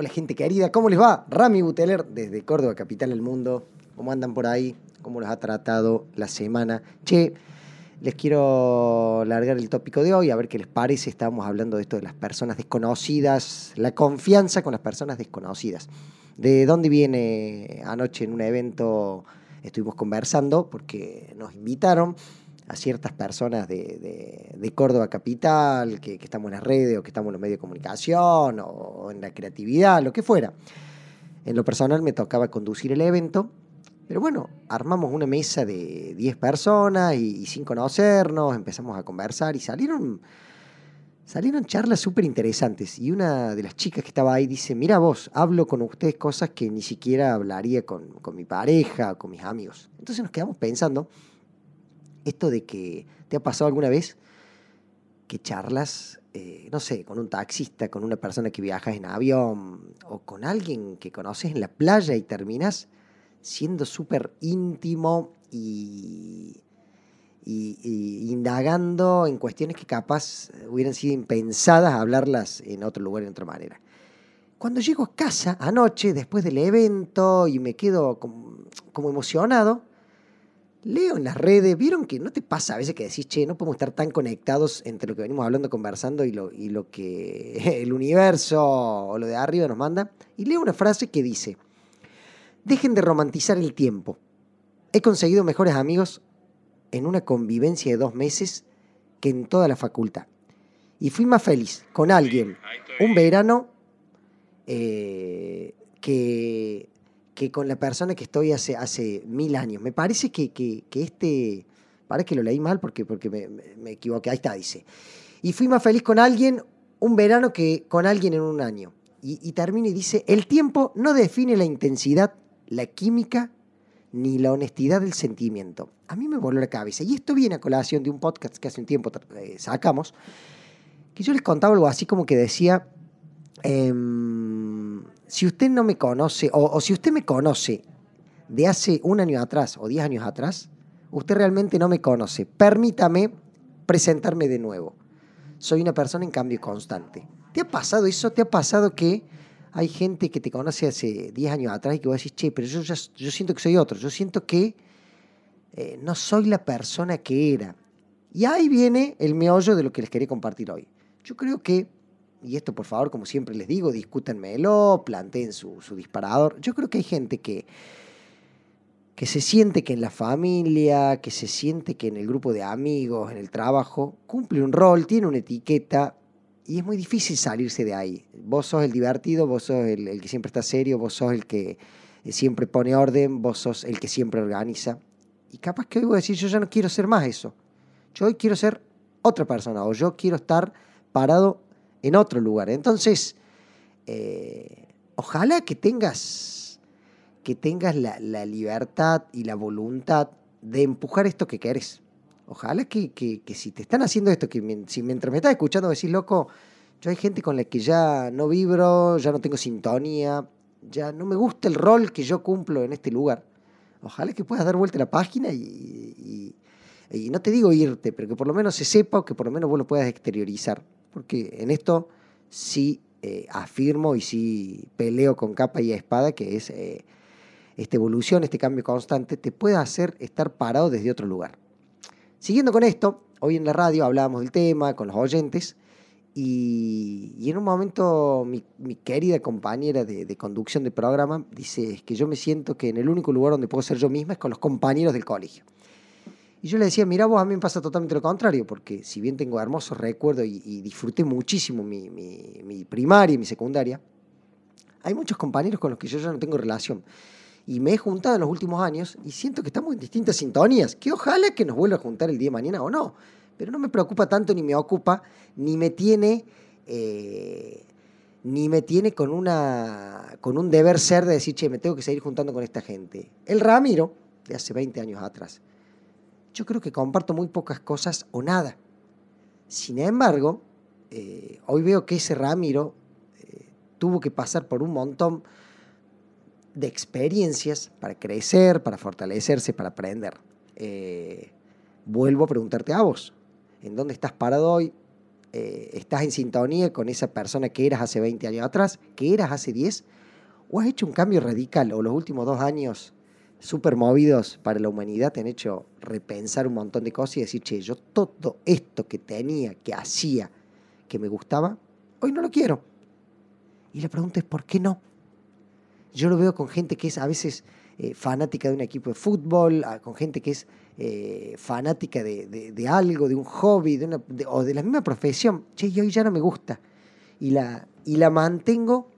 Hola gente querida, ¿cómo les va? Rami Buteler desde Córdoba, capital del mundo. ¿Cómo andan por ahí? ¿Cómo los ha tratado la semana? Che, les quiero largar el tópico de hoy, a ver qué les parece. Estábamos hablando de esto de las personas desconocidas, la confianza con las personas desconocidas. ¿De dónde viene anoche en un evento? Estuvimos conversando porque nos invitaron a ciertas personas de, Córdoba Capital, que, estamos en las redes o que estamos en los medios de comunicación o en la creatividad, lo que fuera. En lo personal me tocaba conducir el evento, pero bueno, armamos una mesa de 10 personas y, sin conocernos, empezamos a conversar y salieron, salieron charlas súper interesantes. Y una de las chicas que estaba ahí dice, mira vos, hablo con ustedes cosas que ni siquiera hablaría con, con mi pareja, con mis amigos. Entonces nos quedamos pensando esto de que te ha pasado alguna vez que charlas, eh, no sé, con un taxista, con una persona que viajas en avión o con alguien que conoces en la playa y terminas siendo súper íntimo y, indagando en cuestiones que capaz hubieran sido impensadas hablarlas en otro lugar, en otra manera. Cuando llego a casa anoche, después del evento, y me quedo como emocionado, leo en las redes, vieron que no te pasa a veces que decís, che, no podemos estar tan conectados entre lo que venimos hablando, conversando y lo, y lo que el universo o lo de arriba nos manda. Y leo una frase que dice, dejen de romantizar el tiempo. He conseguido mejores amigos en una convivencia de dos meses que en toda la facultad. Y fui más feliz con alguien un verano eh, que que con la persona que estoy hace, hace mil años. Me parece que, que, este, parece que lo leí mal porque, porque me, me, equivoqué, ahí está, dice. Y fui más feliz con alguien un verano que con alguien en un año. Y, y termina y dice, el tiempo no define la intensidad, la química ni la honestidad del sentimiento. A mí me voló la cabeza. Y esto viene a colación de un podcast que hace un tiempo eh, sacamos, que yo les contaba algo así como que decía, em, si usted no me conoce, o, si usted me conoce de hace un año atrás o diez años atrás, usted realmente no me conoce. Permítame presentarme de nuevo. Soy una persona en cambio constante. ¿Te ha pasado eso? ¿Te ha pasado que hay gente que te conoce hace 10 años atrás y que vos decís, che, pero yo, siento que soy otro, yo siento que eh, no soy la persona que era. Y ahí viene el meollo de lo que les quería compartir hoy. Yo creo que y esto por favor, como siempre les digo, discútenmelo, planteen su, su disparador. Yo creo que hay gente que, que se siente que en la familia, que se siente que en el grupo de amigos, en el trabajo, cumple un rol, tiene una etiqueta y es muy difícil salirse de ahí. Vos sos el divertido, vos sos el, que siempre está serio, vos sos el que siempre pone orden, vos sos el que siempre organiza. Y capaz que hoy voy a decir, yo ya no quiero ser más eso. Yo hoy quiero ser otra persona o yo quiero estar parado en otro lugar. Entonces, eh, ojalá que tengas, que tengas la, libertad y la voluntad de empujar esto que querés. Ojalá que, si te están haciendo esto, que si mientras me estás escuchando decís, loco, yo hay gente con la que ya no vibro, ya no tengo sintonía, ya no me gusta el rol que yo cumplo en este lugar. Ojalá que puedas dar vuelta a la página y, y no te digo irte, pero que por lo menos se sepa o que por lo menos vos lo puedas exteriorizar porque en esto sí eh, afirmo y sí peleo con capa y espada, que es eh, esta evolución, este cambio constante, te puede hacer estar parado desde otro lugar. Siguiendo con esto, hoy en la radio hablábamos del tema con los oyentes y, en un momento mi, querida compañera de, de, conducción del programa dice es que yo me siento que en el único lugar donde puedo ser yo misma es con los compañeros del colegio. Y yo le decía, mira vos, a mí me pasa totalmente lo contrario, porque si bien tengo hermosos recuerdos y, disfruté muchísimo mi, mi, primaria y mi secundaria, hay muchos compañeros con los que yo ya no tengo relación. Y me he juntado en los últimos años y siento que estamos en distintas sintonías, que ojalá que nos vuelva a juntar el día de mañana o no. Pero no me preocupa tanto, ni me ocupa, ni me tiene... Eh, ni me tiene con, una, con un deber ser de decir, che, me tengo que seguir juntando con esta gente. El Ramiro, de hace 20 años atrás, yo creo que comparto muy pocas cosas o nada. Sin embargo, eh, hoy veo que ese Ramiro eh, tuvo que pasar por un montón de experiencias para crecer, para fortalecerse, para aprender. Eh, vuelvo a preguntarte a vos, ¿en dónde estás parado hoy? ¿Estás en sintonía con esa persona que eras hace 20 años atrás, que eras hace 10? ¿O has hecho un cambio radical o los últimos dos años súper movidos para la humanidad te han hecho repensar un montón de cosas y decir, che, yo todo esto que tenía, que hacía, que me gustaba, hoy no lo quiero. Y la pregunta es, ¿por qué no? Yo lo veo con gente que es a veces eh, fanática de un equipo de fútbol, con gente que es eh, fanática de, algo, de un hobby, de una, o de la misma profesión. Che, y hoy ya no me gusta. Y la, y la mantengo,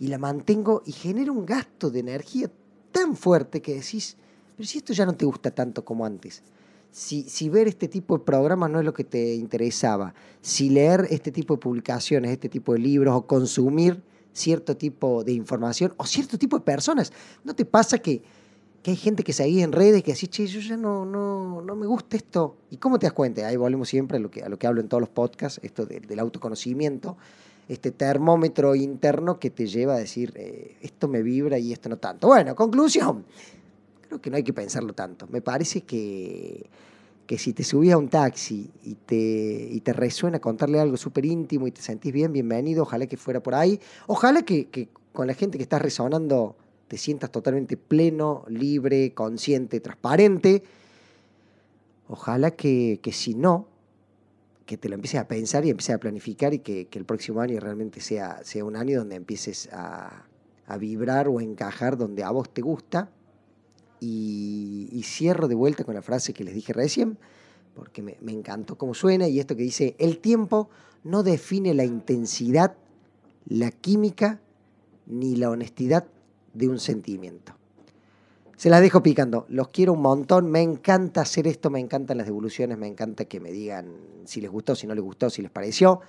y la mantengo, y genera un gasto de energía tan fuerte que decís, pero si esto ya no te gusta tanto como antes, si, si, ver este tipo de programas no es lo que te interesaba, si leer este tipo de publicaciones, este tipo de libros o consumir cierto tipo de información o cierto tipo de personas, ¿no te pasa que, que hay gente que seguís en redes que decís, che, yo ya no, no, no me gusta esto? ¿Y cómo te das cuenta? Ahí volvemos siempre a lo que, a lo que hablo en todos los podcasts, esto del autoconocimiento este termómetro interno que te lleva a decir, eh, esto me vibra y esto no tanto. Bueno, conclusión, creo que no hay que pensarlo tanto. Me parece que, que si te subís a un taxi y te, y te resuena contarle algo súper íntimo y te sentís bien, bienvenido, ojalá que fuera por ahí. Ojalá que, que con la gente que estás resonando te sientas totalmente pleno, libre, consciente, transparente. Ojalá que, que si no, que te lo empieces a pensar y empieces a planificar y que, el próximo año realmente sea, sea un año donde empieces a, vibrar o a encajar donde a vos te gusta. Y, cierro de vuelta con la frase que les dije recién, porque me, me encantó cómo suena, y esto que dice, el tiempo no define la intensidad, la química ni la honestidad de un sentimiento. Se las dejo picando. Los quiero un montón. Me encanta hacer esto, me encantan las devoluciones, me encanta que me digan si les gustó, si no les gustó, si les pareció.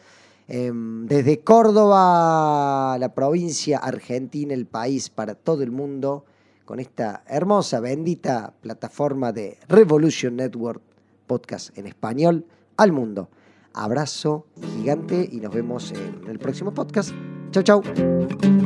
Em, desde Córdoba, la provincia argentina, el país, para todo el mundo, con esta hermosa, bendita plataforma de Revolution Network Podcast en español al mundo. Abrazo gigante y nos vemos en el próximo podcast. Chau, chau.